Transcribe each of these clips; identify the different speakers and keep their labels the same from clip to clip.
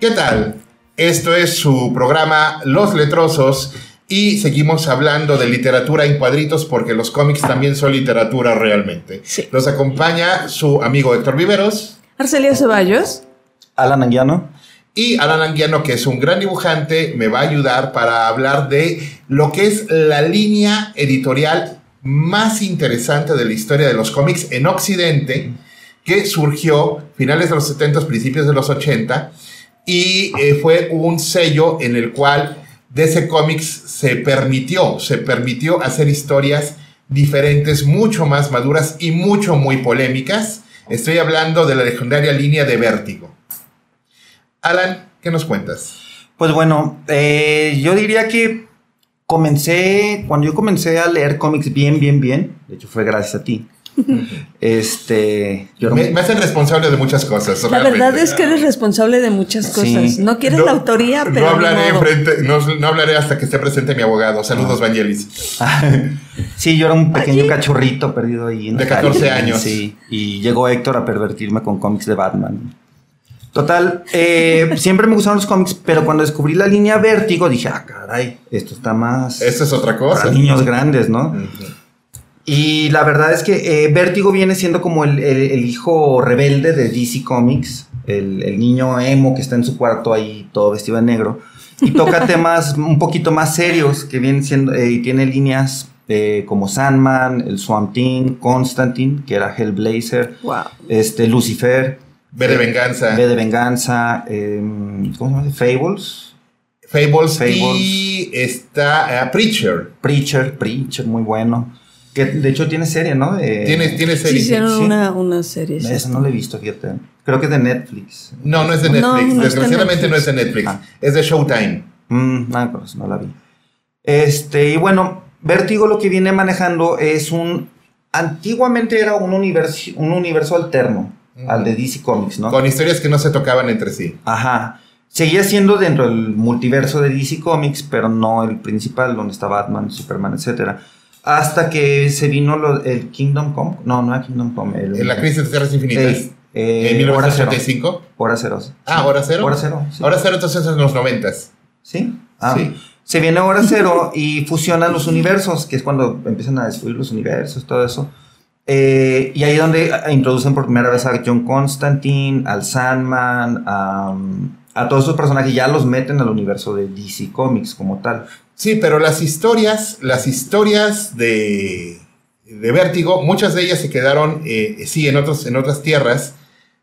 Speaker 1: ¿Qué tal? Esto es su programa Los Letrosos y seguimos hablando de literatura en cuadritos porque los cómics también son literatura realmente.
Speaker 2: Sí.
Speaker 1: Nos acompaña su amigo Héctor Viveros
Speaker 2: Arcelia Ceballos.
Speaker 3: Alan Anguiano.
Speaker 1: y Alan Anguiano, que es un gran dibujante, me va a ayudar para hablar de lo que es la línea editorial más interesante de la historia de los cómics en Occidente, que surgió finales de los 70, principios de los 80, y eh, fue un sello en el cual DC Comics se permitió, se permitió hacer historias diferentes, mucho más maduras y mucho muy polémicas. Estoy hablando de la legendaria línea de Vértigo. Alan, ¿qué nos cuentas?
Speaker 3: Pues bueno, eh, yo diría que comencé, cuando yo comencé a leer cómics bien, bien, bien, de hecho fue gracias a ti. Este,
Speaker 1: Me, me hacen responsable de muchas cosas.
Speaker 2: La
Speaker 1: realmente.
Speaker 2: verdad es que eres responsable de muchas
Speaker 3: Sí.
Speaker 2: cosas. No quieres
Speaker 1: No-
Speaker 2: la autoría, pero.
Speaker 1: No hablaré, enfrente- no, no hablaré hasta que esté presente mi abogado. Saludos, Vangelis.
Speaker 3: sí, yo era un pequeño cachorrito perdido ahí. En
Speaker 1: De
Speaker 3: la calle.
Speaker 1: 14 años.
Speaker 3: Sí, y llegó Héctor a pervertirme con cómics de Batman. Total, eh, siempre me gustaron los cómics, pero cuando descubrí la línea Vértigo dije, ah, caray, esto está más
Speaker 1: Esa es otra cosa.
Speaker 3: para niños grandes, ¿no?
Speaker 1: Ujú.
Speaker 3: Y la verdad es que eh, Vértigo viene siendo como el, el- el hijo rebelde de DC Comics, el, el niño emo que está en su cuarto ahí todo vestido de negro, y toca temas un poquito más serios que vienen siendo, eh, y tiene líneas eh, como Sandman, el Swamp Thing, Constantine, que era Hellblazer,
Speaker 2: Wow.
Speaker 3: este, Lucifer,
Speaker 1: V de venganza.
Speaker 3: V de Venganza, eh, ¿cómo se llama? Fables,
Speaker 1: Fables,
Speaker 3: Fables.
Speaker 1: y está eh, Preacher.
Speaker 3: Preacher, Preacher, muy bueno. Que de hecho tiene serie, ¿no? De-
Speaker 1: Tiene, tiene
Speaker 2: Sí,
Speaker 1: serie.
Speaker 2: hicieron
Speaker 3: sí.
Speaker 2: una, una serie. sí.
Speaker 3: Esa no la he visto, fíjate. Creo que es de Netflix.
Speaker 1: No, no es de Netflix.
Speaker 2: No, no es de
Speaker 1: Desgraciadamente no es de
Speaker 2: Netflix.
Speaker 1: Netflix.
Speaker 3: Ah.
Speaker 1: Es de Showtime.
Speaker 3: Mm, no, pues no la vi. Este, y bueno, Vértigo lo que viene manejando es un. Antiguamente era un universo, un universo alterno al de DC Comics, ¿no?
Speaker 1: Con historias que no se tocaban entre sí.
Speaker 3: Ajá. Seguía siendo dentro del multiverso de DC Comics, pero no el principal, donde está Batman, Superman, etcétera. Hasta que se vino lo- el Kingdom Come. No, no era Kingdom Come. El,
Speaker 1: En la crisis de Tierras Infinitas.
Speaker 3: Eh,
Speaker 1: en
Speaker 3: Hora Cero.
Speaker 1: 1985.
Speaker 3: Hora cero.
Speaker 1: Ah, hora cero.
Speaker 3: Hora cero. sí.
Speaker 1: Hora cero, entonces en los noventas.
Speaker 3: ¿Sí? Ah,
Speaker 1: Sí.
Speaker 3: Se viene hora cero y fusionan los universos, que es cuando empiezan a destruir los universos, todo eso. Eh, y ahí es donde introducen por primera vez a John Constantine, al Sandman, a, a todos esos personajes, ya los meten al universo de DC Comics como tal.
Speaker 1: Sí, pero las historias, las historias de, de Vértigo, muchas de ellas se quedaron, eh, sí, en, otros, en otras tierras,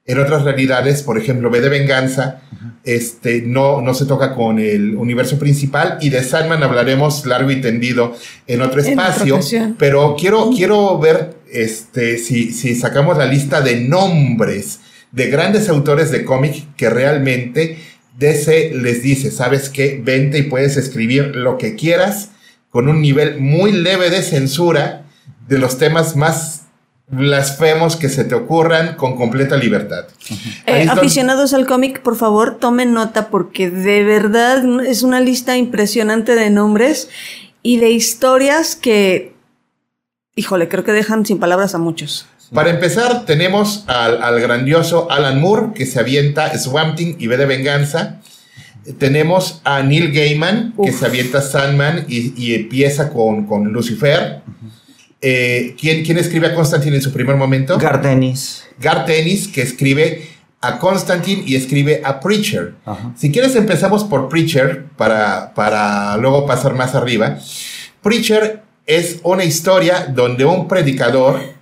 Speaker 1: en otras realidades. Por ejemplo, B de Venganza, este, no, no se toca con el universo principal. Y de Sandman hablaremos largo y tendido en otro espacio. pero quiero, quiero ver este, si, si sacamos la lista de nombres de grandes autores de cómic que realmente DC les dice, ¿sabes qué? Vente y puedes escribir lo que quieras con un nivel muy leve de censura de los temas más blasfemos que se te ocurran con completa libertad.
Speaker 2: Eh, aficionados al cómic, por favor, tomen nota porque de verdad es una lista impresionante de nombres y de historias que, híjole, creo que dejan sin palabras a muchos.
Speaker 1: Para empezar, tenemos al, al grandioso Alan Moore, que se avienta Swamp Thing y V de Venganza. Tenemos a Neil Gaiman, que se avienta Sandman y, y empieza con, con Lucifer. Eh, ¿quién, quién escribe a Constantine en su primer momento?
Speaker 3: Gardenis.
Speaker 1: Garth Ennis, que escribe a Constantine y escribe a Preacher. Si quieres empezamos por Preacher para, para luego pasar más arriba. Preacher es una historia donde un predicador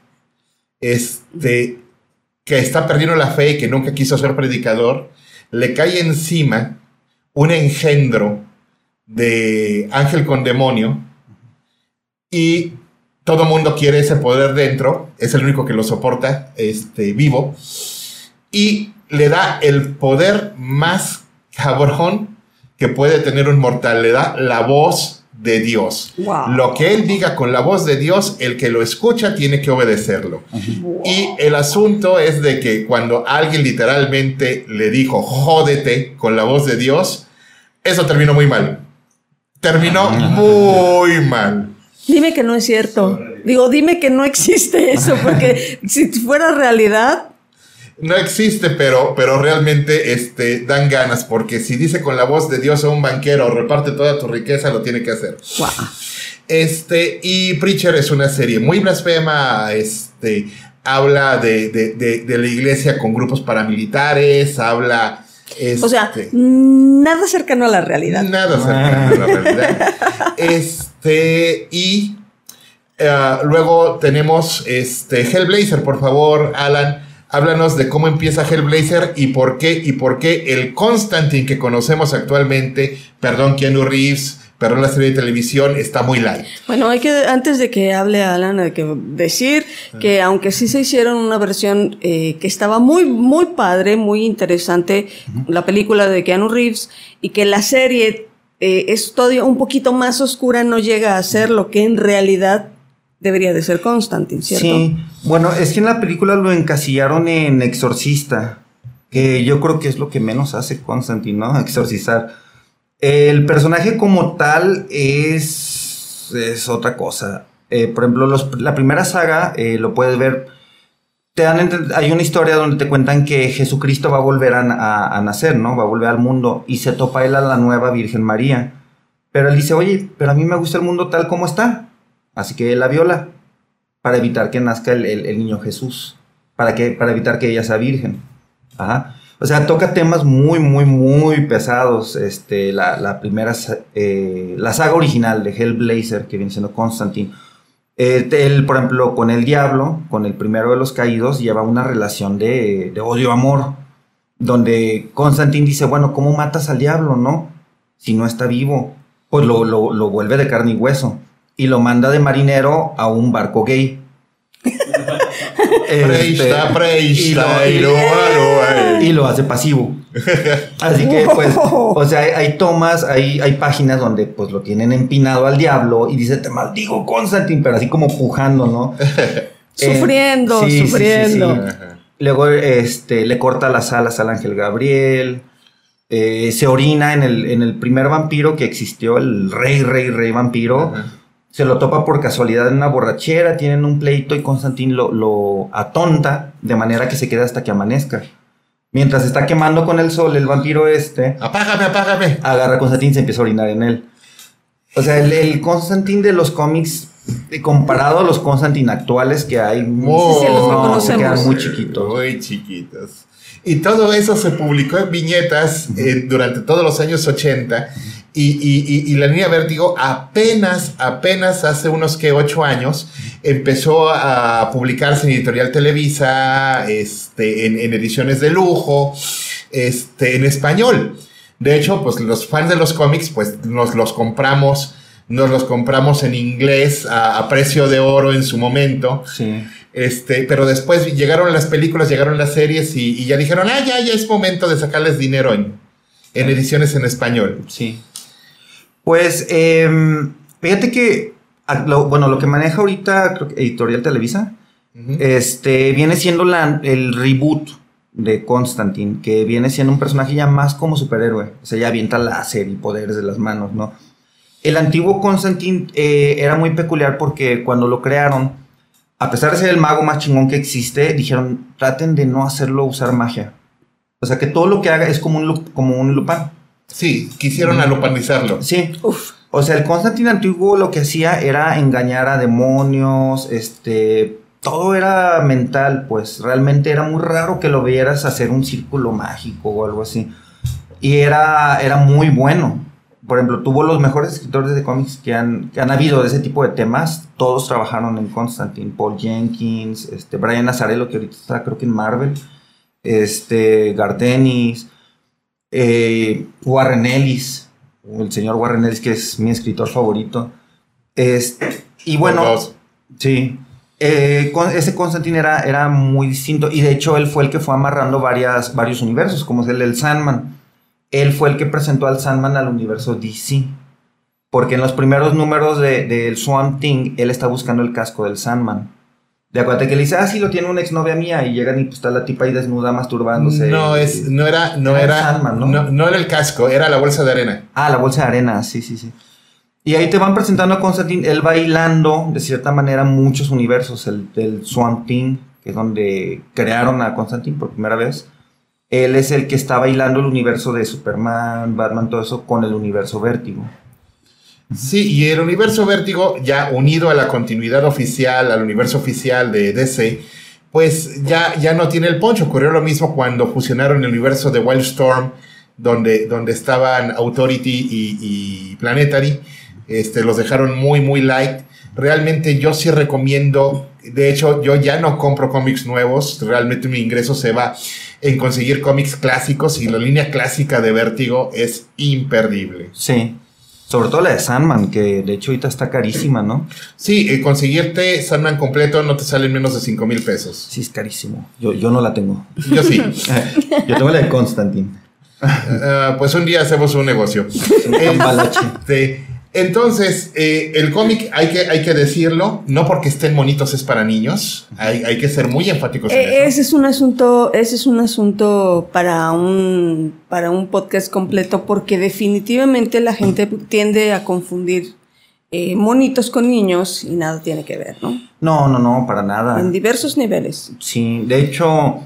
Speaker 1: este, que está perdiendo la fe y que nunca quiso ser predicador, le cae encima un engendro de ángel con demonio y todo mundo quiere ese poder dentro, es el único que lo soporta este, vivo y le da el poder más cabrón que puede tener un mortal, le da la voz de Dios.
Speaker 2: Wow.
Speaker 1: Lo que él diga con la voz de Dios, el que lo escucha tiene que obedecerlo. Y el asunto es de que cuando alguien literalmente le dijo, jódete con la voz de Dios, eso terminó muy mal. Terminó muy mal.
Speaker 2: Dime que no es cierto. Digo, dime que no existe eso, porque si fuera realidad,
Speaker 1: no existe, pero, pero realmente este, dan ganas, porque si dice con la voz de Dios a un banquero, reparte toda tu riqueza, lo tiene que hacer. Este, y Preacher es una serie muy blasfema, este, habla de, de- de- de la iglesia con grupos paramilitares, habla...
Speaker 2: O sea,
Speaker 1: este,
Speaker 2: nada cercano a la realidad.
Speaker 1: Nada cercano a la realidad. Este, y eh, luego tenemos este Hellblazer, por favor, Alan. Háblanos de cómo empieza Hellblazer y por qué, y por qué el Constantine que conocemos actualmente, perdón, Keanu Reeves, perdón, la serie de televisión, está muy light.
Speaker 2: Bueno, hay que, antes de que hable Alan, hay que decir que aunque sí se hicieron una versión eh, que estaba muy, muy padre, muy interesante, la película de Keanu Reeves, y que la serie eh, es todavía un poquito más oscura, no llega a ser lo que en realidad debería de ser Constantine, ¿cierto?
Speaker 3: Sí, bueno, es que en la película lo encasillaron en exorcista, que yo creo que es lo que menos hace Constantine, ¿no? Exorcizar. El personaje como tal es, es otra cosa. Eh, por ejemplo, los- la primera saga eh, lo puedes ver. Te dan, hay una historia donde te cuentan que Jesucristo va a volver a, a- a nacer, ¿no? Va a volver al mundo y se topa él a la nueva Virgen María. Pero él dice, oye, pero a mí me gusta el mundo tal como está. Así que él la viola para evitar que nazca el, el- niño Jesús. Para, que, para evitar que ella sea virgen. O sea, toca temas muy, muy, muy pesados. Este, la, la primera, eh, la saga original de Hellblazer, que viene siendo Constantine. Eh, él, por ejemplo, con el diablo, con el primero de los caídos, lleva una relación de, de odio-amor. Donde Constantine dice, bueno, ¿cómo matas al diablo, no? Si no está vivo. Pues lo, lo, lo vuelve de carne y hueso. Y lo manda de marinero a un barco gay. Este,
Speaker 1: Preista, preista,
Speaker 3: y lo-
Speaker 1: y lo- lo-
Speaker 3: y lo hace pasivo. Así que, pues, o sea, hay, hay tomas, hay, hay páginas donde, pues, lo tienen empinado al diablo y dice, te maldigo, Constantine, pero así como pujando, ¿no?
Speaker 2: Sufriendo,
Speaker 3: Eh, sí, sí, sí,
Speaker 2: sufriendo.
Speaker 3: sí.
Speaker 1: Ajá.
Speaker 3: Luego, este, le corta las alas al ángel Gabriel. eh, se orina en el, en el primer vampiro que existió, el rey, rey, rey vampiro.
Speaker 1: Ajá.
Speaker 3: Se lo topa por casualidad en una borrachera, tienen un pleito y Constantín lo, lo atonta de manera que se queda hasta que amanezca. Mientras está quemando con el sol, el vampiro este
Speaker 1: Apágame, apágame.
Speaker 3: agarra a Constantín y se empieza a orinar en él. O sea, el, el Constantín de los cómics, eh, comparado a los Constantín actuales que hay,
Speaker 2: sí, los
Speaker 3: no, se quedan muy chiquitos.
Speaker 1: Muy chiquitos. Y todo eso se publicó en viñetas eh, durante todos los años 80. Y, y- y- y la línea Vértigo apenas, apenas hace unos que ocho años empezó a publicarse en Editorial Televisa, este, en, en ediciones de lujo, este, en español. De hecho, pues los fans de los cómics, pues nos los compramos, nos los compramos en inglés a, a precio de oro en su momento.
Speaker 3: Sí.
Speaker 1: Este, pero después llegaron las películas, llegaron las series y, y ya dijeron, ah, ya, ya es momento de sacarles dinero en, en ediciones en español.
Speaker 3: Sí. Pues, em, fíjate que, lo- bueno, lo que maneja ahorita creo que Editorial Televisa, este, viene siendo la- el reboot de Constantine, que viene siendo un personaje ya más como superhéroe. O sea, ya avienta láser y poderes de las manos, ¿no? El antiguo Constantine eh, era muy peculiar porque cuando lo crearon, a pesar de ser el mago más chingón que existe, dijeron, traten de no hacerlo usar magia. O sea, que todo lo que haga es como un, como un Lupin.
Speaker 1: Sí, quisieron alupanizarlo.
Speaker 3: Sí,
Speaker 2: Uf.
Speaker 3: o sea, el Constantine antiguo lo que hacía era engañar a demonios, este, todo era mental, pues realmente era muy raro que lo vieras hacer un círculo mágico o algo así. Y era, era muy bueno. Por ejemplo, tuvo los mejores escritores de cómics que han, que han habido de ese tipo de temas. Todos trabajaron en Constantine. Paul Jenkins, este, Brian Nazarello, que ahorita está creo que en Marvel. Este, Gardenis, eh, Warren Ellis, el señor Warren Ellis, que es mi escritor favorito. Este, y bueno, sí. eh, ese Constantine era, era muy distinto. Y de hecho, él fue el que fue amarrando varias, varios universos, como es el del Sandman. Él fue el que presentó al Sandman al universo DC. Porque en los primeros números de- del Swamp Thing, él está buscando el casco del Sandman. De acuerdo que le dice, ah, sí, lo tiene una exnovia mía. Y llegan y pues está la tipa ahí desnuda masturbándose.
Speaker 1: No, es, no era, no
Speaker 3: Era el
Speaker 1: era,
Speaker 3: Sandman, ¿no?
Speaker 1: ¿no? no era el casco, era la bolsa de arena.
Speaker 3: Ah, la bolsa de arena, sí, sí, sí. Y ahí te van presentando a Constantine, él va hilando de cierta manera muchos universos, el Swamp Thing, que es donde crearon a Constantine por primera vez, él es el que está bailando el universo de Superman, Batman, todo eso con el universo Vértigo.
Speaker 1: Sí, y el universo Vértigo, ya unido a la continuidad oficial, al universo oficial de DC, pues ya, ya no tiene el poncho. Ocurrió lo mismo cuando fusionaron el universo de Wildstorm, donde, donde estaban Authority y, Planetary. Este, los dejaron muy, muy light. Realmente yo sí recomiendo, de hecho yo ya no compro cómics nuevos, realmente mi ingreso se va en conseguir cómics clásicos y la línea clásica de Vértigo es imperdible.
Speaker 3: Sí. Sobre todo la de Sandman, que de hecho ahorita está carísima, ¿no?
Speaker 1: Sí, eh, conseguirte Sandman completo no te sale menos de 5 mil pesos.
Speaker 3: Sí, es carísimo. Yo, yo no la tengo.
Speaker 1: Yo sí.
Speaker 3: yo tengo la de Constantine.
Speaker 1: Uh, pues un día hacemos un negocio. este, entonces, eh, el cómic hay que, hay que decirlo, no porque estén bonitos es para niños, hay, hay que ser muy enfáticos en
Speaker 2: Eh,
Speaker 1: eso.
Speaker 2: ese es un asunto, ese es un asunto para un, para un podcast completo, porque definitivamente la gente tiende a confundir eh, monitos con niños y nada tiene que ver, ¿no?
Speaker 3: No, no, no, para nada.
Speaker 2: En diversos niveles.
Speaker 3: Sí, de hecho,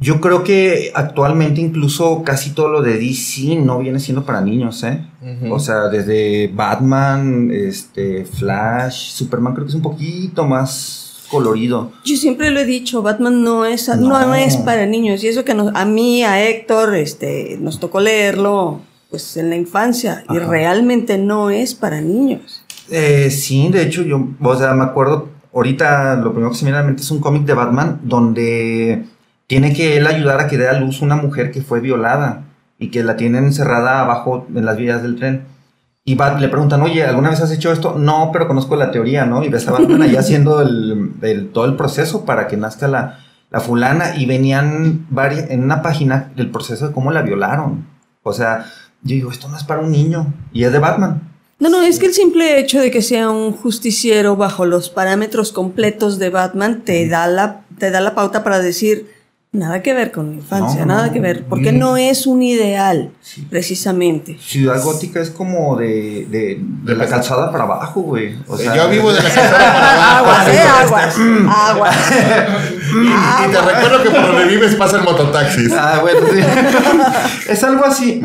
Speaker 3: yo creo que actualmente incluso casi todo lo de DC no viene siendo para niños, ¿eh? O sea, desde Batman, este, Flash, Superman creo que es un poquito más colorido.
Speaker 2: Yo siempre lo he dicho, Batman no es, no.
Speaker 3: No.
Speaker 2: es para niños. Y eso que nos- a mí, a Héctor, este, nos tocó leerlo pues en la infancia. Y realmente no es para niños.
Speaker 3: Eh, sí, de hecho, yo, o sea, me acuerdo, ahorita lo primero que se me viene a la mente es un cómic de Batman donde tiene que él ayudar a que dé a luz una mujer que fue violada y que la tienen encerrada abajo en las vías del tren. Y Bat le preguntan, oye, ¿alguna vez has hecho esto? No, pero conozco la teoría, ¿no? Y ves a Batman ahí haciendo el, el- todo el proceso para que nazca la, la fulana y venían varias, en una página del proceso de cómo la violaron. O sea, yo digo, esto no es para un niño y es de Batman.
Speaker 2: No, no, es que el simple hecho de que sea un justiciero bajo los parámetros completos de Batman te da la, te da la pauta para decir nada que ver con la infancia,
Speaker 3: No,
Speaker 2: nada
Speaker 3: no,
Speaker 2: que ver, porque no es un ideal, precisamente.
Speaker 3: Ciudad Gótica es como de, de, de la calzada para abajo, güey. O sea,
Speaker 1: Yo vivo de la calzada para abajo.
Speaker 2: Aguas, eh, aguas, aguas.
Speaker 1: Y, y te recuerdo que por donde vives pasan mototaxis.
Speaker 3: Ah, bueno, sí. es algo así.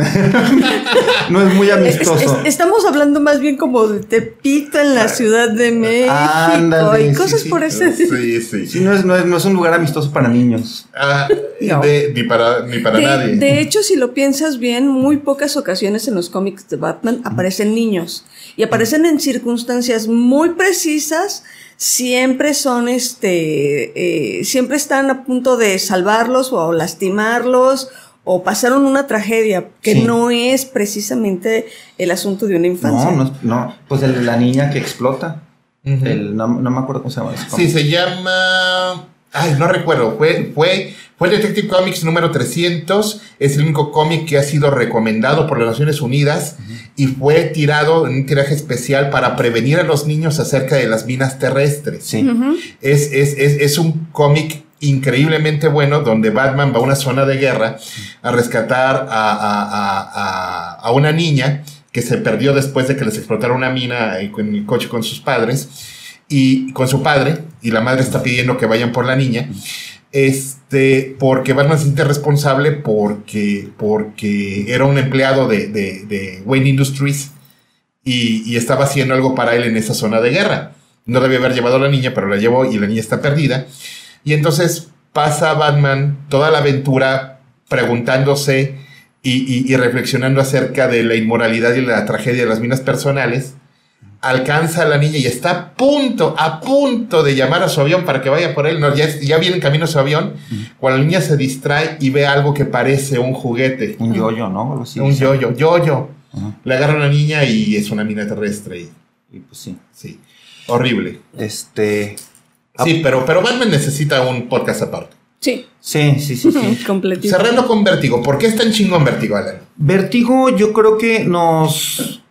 Speaker 3: no es muy amistoso.
Speaker 2: es- estamos hablando más bien como de Tepito en la Ciudad de México
Speaker 3: Ándale,
Speaker 2: y cosas
Speaker 3: sí.
Speaker 2: por ese.
Speaker 1: Sí, sí.
Speaker 3: Sí, no es, no, es, no es un lugar amistoso para niños.
Speaker 1: Ah,
Speaker 2: No.
Speaker 1: de- ni para, ni para
Speaker 2: De,
Speaker 1: nadie.
Speaker 2: de hecho, si lo piensas bien, muy pocas ocasiones en los cómics de Batman aparecen niños y aparecen en circunstancias muy precisas. Siempre son, este, eh, siempre están a punto de salvarlos o lastimarlos o pasaron una tragedia que
Speaker 3: Sí.
Speaker 2: no es precisamente el asunto de una infancia.
Speaker 3: No, no, no. Pues el de la niña que explota. El- no, no me acuerdo cómo se llama.
Speaker 1: Sí, se llama. Ay, no recuerdo. Fue, fue, fue Detective Comics número 300. Es el único cómic que ha sido recomendado por las Naciones Unidas y fue tirado en un tiraje especial para prevenir a los niños acerca de las minas terrestres.
Speaker 3: Sí.
Speaker 1: Es, es, es, es un cómic increíblemente bueno donde Batman va a una zona de guerra a rescatar a, a- a- a- a una niña que se perdió después de que les explotara una mina con el coche con sus padres y con su padre y la madre está pidiendo que vayan por la niña este porque Batman se siente responsable porque porque era un empleado de, de- de Wayne Industries y, y estaba haciendo algo para él en esa zona de guerra. No debía haber llevado a la niña, pero la llevó y la niña está perdida. Y entonces pasa Batman toda la aventura preguntándose y, y- y reflexionando acerca de la inmoralidad y la tragedia de las minas personales. Alcanza a la niña y está a punto, a punto de llamar a su avión para que vaya por él. No, ya, ya viene en camino a su avión. Cuando la niña se distrae y ve algo que parece un juguete.
Speaker 3: Un yoyo, ¿no? Algo así.
Speaker 1: un yoyo, yoyo.
Speaker 3: Ajá.
Speaker 1: Le agarra a la niña y es una mina terrestre. Y,
Speaker 3: Y pues sí.
Speaker 1: sí, horrible.
Speaker 3: Este.
Speaker 1: Sí, pero, pero Batman necesita un podcast aparte.
Speaker 2: Sí,
Speaker 3: Sí, sí, sí, sí.
Speaker 2: completito.
Speaker 1: Cerrando con Vértigo. ¿Por qué es tan chingón Vértigo, Alan?
Speaker 3: Vértigo, yo creo que nos.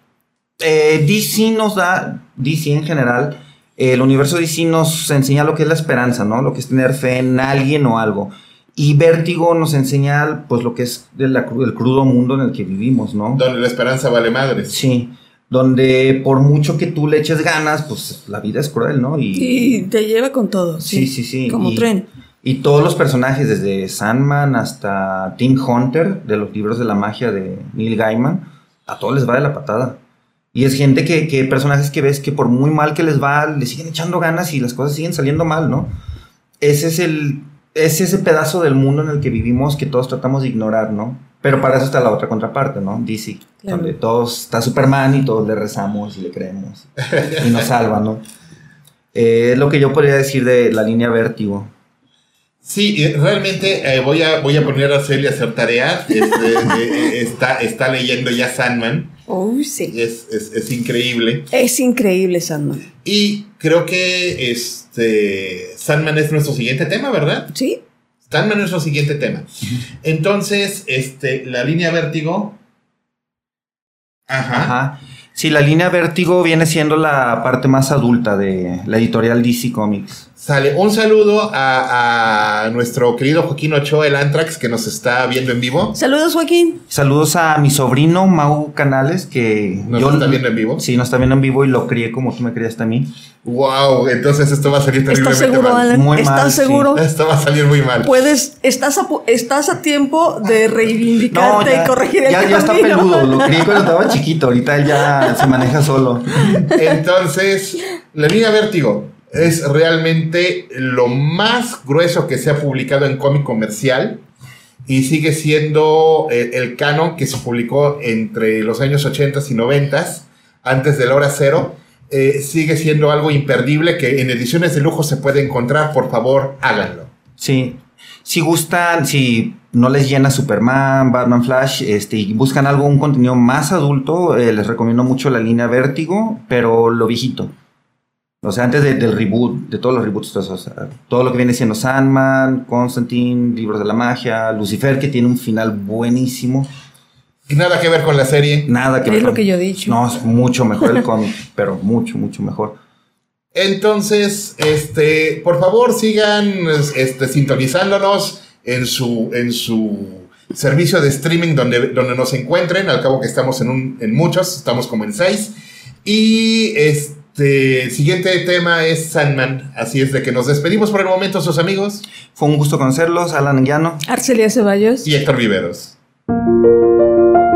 Speaker 3: Eh, DC nos da. DC en general. El universo DC nos enseña lo que es la esperanza, ¿no? Lo que es tener fe en alguien o algo. Y Vértigo nos enseña, pues, lo que es el crudo mundo en el que vivimos, ¿no?
Speaker 1: Donde la esperanza vale madres.
Speaker 3: Sí. Donde por mucho que tú le eches ganas, pues la vida es cruel, ¿no?
Speaker 2: Y te lleva con todo.
Speaker 3: Sí, sí, sí.
Speaker 2: Como
Speaker 3: Y-
Speaker 2: tren.
Speaker 3: Y todos los personajes, desde Sandman hasta Tim Hunter, de los libros de la magia de Neil Gaiman, a todos les va de la patada. Y es gente que, que personajes que ves que por muy mal que les va, le siguen echando ganas y las cosas siguen saliendo mal, ¿no? Ese es el, es ese pedazo del mundo en el que vivimos que todos tratamos de ignorar, ¿no? Pero para eso está la otra contraparte, ¿no? DC,
Speaker 2: Claro.
Speaker 3: donde todos está Superman y todos le rezamos y le creemos y nos salva, ¿no? Eh, es lo que yo podría decir de la línea Vértigo.
Speaker 1: Sí, realmente eh, voy, a, voy a poner a Celia a hacer tarea. Este, eh, está, está leyendo ya Sandman.
Speaker 2: Uy, sí.
Speaker 1: Es, es, es increíble.
Speaker 2: Es increíble, Sandman.
Speaker 1: Y creo que este Sandman es nuestro siguiente tema, ¿verdad?
Speaker 2: ¿Sí?
Speaker 1: Sandman es nuestro siguiente tema. Entonces, este, la línea vértigo. Ajá.
Speaker 3: Ajá. Sí, la línea Vértigo viene siendo la parte más adulta de la editorial DC Comics.
Speaker 1: Sale. Un saludo a, a nuestro querido Joaquín Ochoa, el Antrax, que nos está viendo en vivo.
Speaker 2: Saludos, Joaquín.
Speaker 3: Saludos a mi sobrino Mau Canales, que
Speaker 1: ¿Nos está viendo en vivo?
Speaker 3: Sí, nos está viendo en vivo y lo crié como tú me criaste a mí.
Speaker 1: Wow, entonces esto va a salir terriblemente
Speaker 2: ¿Estás seguro,
Speaker 1: mal.
Speaker 2: Alan?
Speaker 3: Muy
Speaker 2: ¿Estás
Speaker 3: mal, sí.
Speaker 2: seguro?
Speaker 1: Esto va a salir muy mal.
Speaker 2: Puedes, estás a, pu- estás a tiempo de reivindicarte y corregir el
Speaker 3: ya, ya está peludo. Lo crié cuando estaba chiquito. Ahorita él ya se maneja solo.
Speaker 1: Entonces, la línea Vértigo es realmente lo más grueso que se ha publicado en cómic comercial y sigue siendo el, el canon que se publicó entre los años 80 y 90, antes de la hora cero. Eh, sigue siendo algo imperdible que en ediciones de lujo se puede encontrar. Por favor, háganlo.
Speaker 3: Sí. Si gustan, si no les llena Superman, Batman, Flash, este, y buscan algo, un contenido más adulto, eh, les recomiendo mucho la línea Vértigo, pero lo viejito. O sea, antes de- del reboot, de todos los reboots, o sea, todo lo que viene siendo Sandman, Constantine, Libros de la Magia, Lucifer, que tiene un final buenísimo.
Speaker 1: Y nada que ver con la serie.
Speaker 3: Nada que
Speaker 2: Es
Speaker 3: ver
Speaker 2: lo
Speaker 3: con-
Speaker 2: que yo he dicho.
Speaker 3: No, es mucho mejor el cómic, pero mucho, mucho mejor.
Speaker 1: Entonces, este, por favor, sigan este, sintonizándonos en su, en su servicio de streaming donde, donde nos encuentren. Al cabo que estamos en, un, en muchos, estamos como en seis. Y este el siguiente tema es Sandman. Así es de que nos despedimos por el momento, sus amigos.
Speaker 3: Fue un gusto conocerlos, Alan Guiano.
Speaker 2: Arcelia Ceballos.
Speaker 1: Y Héctor Viveros.
Speaker 4: Thank